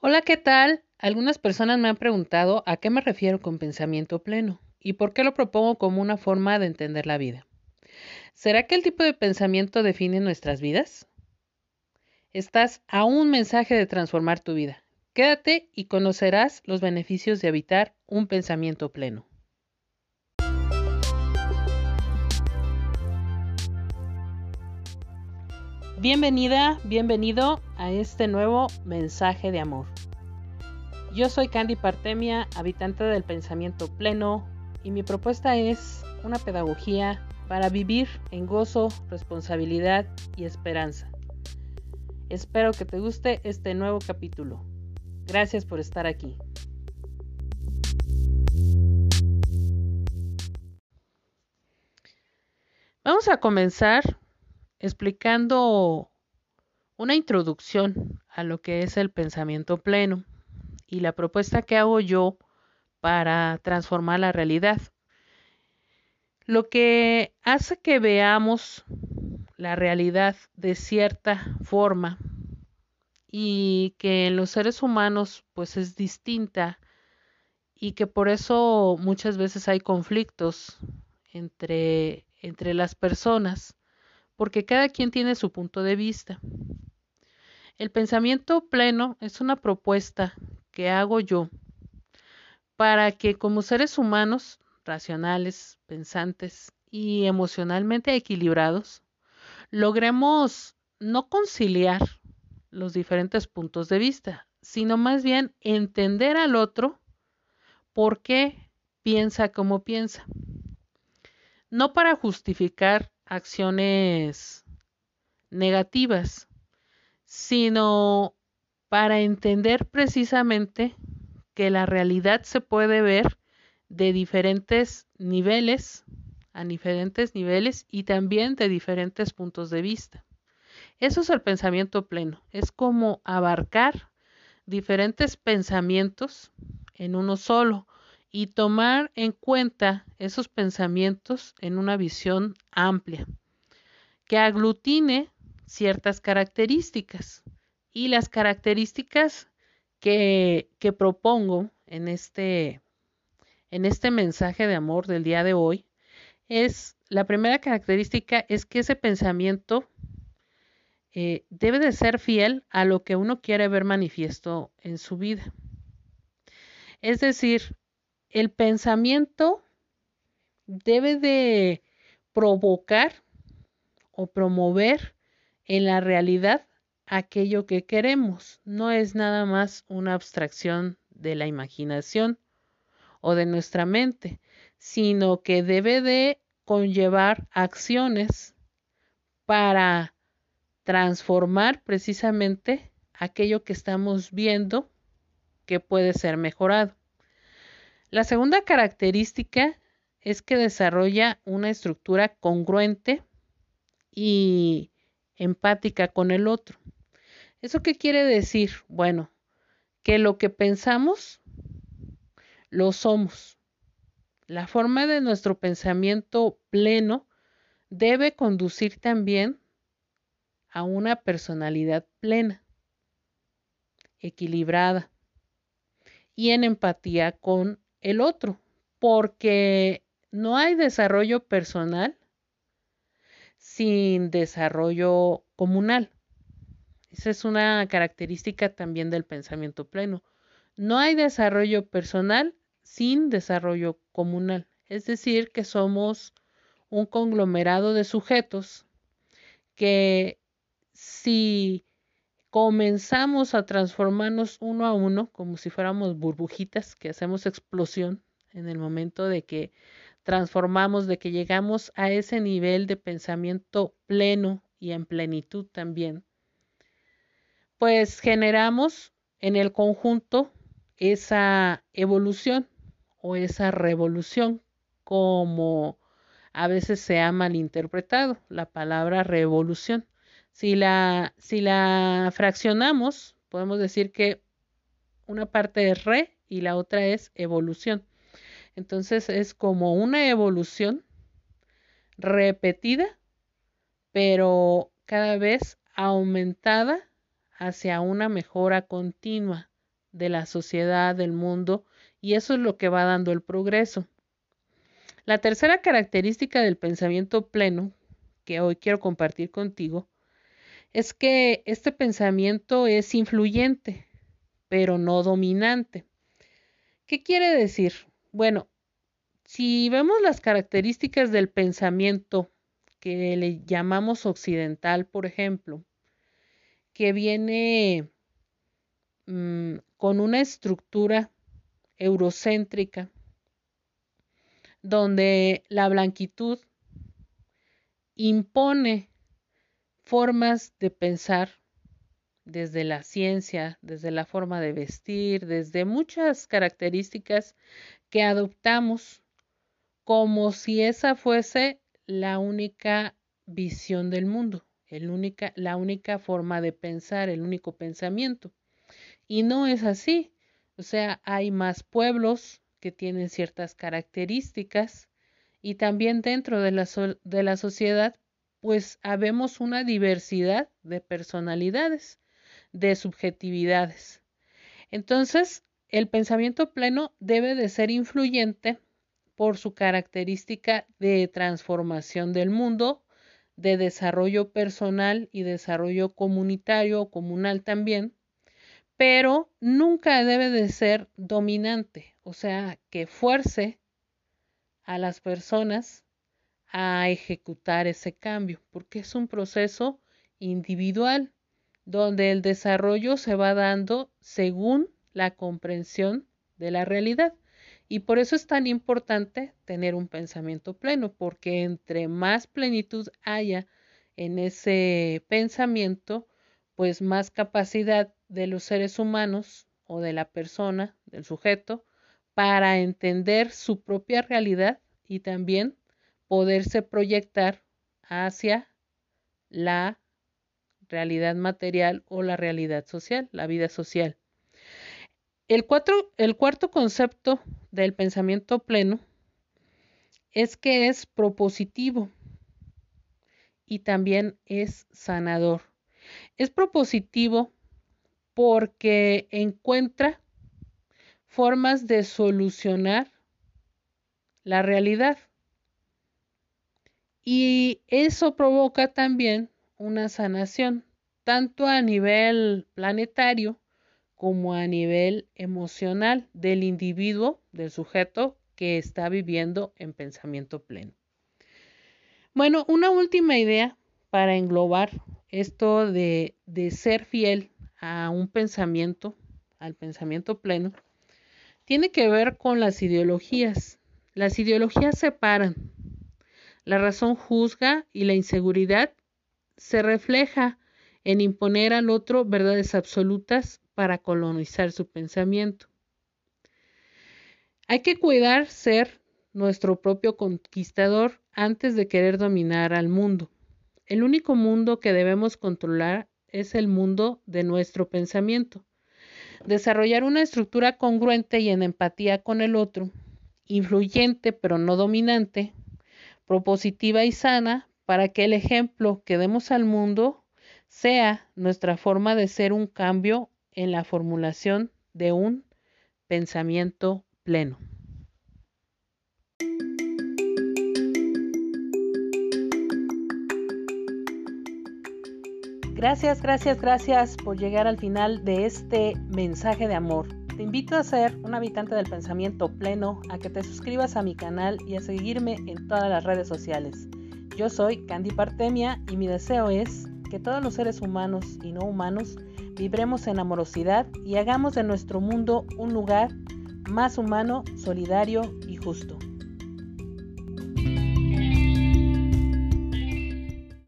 Hola, ¿qué tal? Algunas personas me han preguntado a qué me refiero con pensamiento pleno y por qué lo propongo como una forma de entender la vida. ¿Será que el tipo de pensamiento define nuestras vidas? Estás a un mensaje de transformar tu vida. Quédate y conocerás los beneficios de habitar un pensamiento pleno. Bienvenida, bienvenido a este nuevo mensaje de amor. Yo soy Candy Partemia, habitante del pensamiento pleno, y mi propuesta es una pedagogía para vivir en gozo, responsabilidad y esperanza. Espero que te guste este nuevo capítulo. Gracias por estar aquí. Vamos a comenzar explicando una introducción a lo que es el pensamiento pleno y la propuesta que hago yo para transformar la realidad. Lo que hace que veamos la realidad de cierta forma y que en los seres humanos pues es distinta y que por eso muchas veces hay conflictos entre, entre las personas porque cada quien tiene su punto de vista. El pensamiento pleno es una propuesta que hago yo para que como seres humanos racionales, pensantes y emocionalmente equilibrados, logremos no conciliar los diferentes puntos de vista, sino más bien entender al otro por qué piensa como piensa. No para justificar acciones negativas, sino para entender precisamente que la realidad se puede ver de diferentes niveles, a diferentes niveles y también de diferentes puntos de vista. Eso es el pensamiento pleno, es como abarcar diferentes pensamientos en uno solo y tomar en cuenta esos pensamientos en una visión amplia, que aglutine ciertas características. Y las características que, que propongo en este, en este mensaje de amor del día de hoy es, la primera característica es que ese pensamiento eh, debe de ser fiel a lo que uno quiere ver manifiesto en su vida. Es decir, el pensamiento debe de provocar o promover en la realidad aquello que queremos. No es nada más una abstracción de la imaginación o de nuestra mente, sino que debe de conllevar acciones para transformar precisamente aquello que estamos viendo que puede ser mejorado. La segunda característica es que desarrolla una estructura congruente y empática con el otro. ¿Eso qué quiere decir? Bueno, que lo que pensamos lo somos. La forma de nuestro pensamiento pleno debe conducir también a una personalidad plena, equilibrada y en empatía con el otro, porque no hay desarrollo personal sin desarrollo comunal. Esa es una característica también del pensamiento pleno. No hay desarrollo personal sin desarrollo comunal. Es decir, que somos un conglomerado de sujetos que si comenzamos a transformarnos uno a uno, como si fuéramos burbujitas que hacemos explosión en el momento de que transformamos, de que llegamos a ese nivel de pensamiento pleno y en plenitud también, pues generamos en el conjunto esa evolución o esa revolución, como a veces se ha malinterpretado la palabra revolución. Si la, si la fraccionamos, podemos decir que una parte es re y la otra es evolución. Entonces es como una evolución repetida, pero cada vez aumentada hacia una mejora continua de la sociedad, del mundo, y eso es lo que va dando el progreso. La tercera característica del pensamiento pleno, que hoy quiero compartir contigo, es que este pensamiento es influyente, pero no dominante. ¿Qué quiere decir? Bueno, si vemos las características del pensamiento que le llamamos occidental, por ejemplo, que viene mm, con una estructura eurocéntrica, donde la blanquitud impone formas de pensar desde la ciencia, desde la forma de vestir, desde muchas características que adoptamos como si esa fuese la única visión del mundo, la única forma de pensar, el único pensamiento. Y no es así. O sea, hay más pueblos que tienen ciertas características y también dentro de la sociedad, pues habemos una diversidad de personalidades, de subjetividades. Entonces, el pensamiento pleno debe de ser influyente por su característica de transformación del mundo, de desarrollo personal y desarrollo comunitario o comunal también, pero nunca debe de ser dominante, o sea, que fuerce a las personas a ejecutar ese cambio, porque es un proceso individual donde el desarrollo se va dando según la comprensión de la realidad. Y por eso es tan importante tener un pensamiento pleno, porque entre más plenitud haya en ese pensamiento, pues más capacidad de los seres humanos o de la persona, del sujeto, para entender su propia realidad y también poderse proyectar hacia la realidad material o la realidad social, la vida social. El, cuarto concepto del pensamiento pleno es que es propositivo y también es sanador. Es propositivo porque encuentra formas de solucionar la realidad. Y eso provoca también una sanación, tanto a nivel planetario como a nivel emocional del individuo, del sujeto que está viviendo en pensamiento pleno. Bueno, una última idea para englobar esto de, de ser fiel a un pensamiento, al pensamiento pleno, tiene que ver con las ideologías. Las ideologías separan. La razón juzga y la inseguridad se refleja en imponer al otro verdades absolutas para colonizar su pensamiento. Hay que cuidar ser nuestro propio conquistador antes de querer dominar al mundo. El único mundo que debemos controlar es el mundo de nuestro pensamiento. Desarrollar una estructura congruente y en empatía con el otro, influyente pero no dominante, propositiva y sana, para que el ejemplo que demos al mundo sea nuestra forma de ser un cambio en la formulación de un pensamiento pleno. Gracias, gracias, gracias por llegar al final de este mensaje de amor. Te invito a ser un habitante del pensamiento pleno, a que te suscribas a mi canal y a seguirme en todas las redes sociales. Yo soy Candy Partemia y mi deseo es que todos los seres humanos y no humanos vibremos en amorosidad y hagamos de nuestro mundo un lugar más humano, solidario y justo.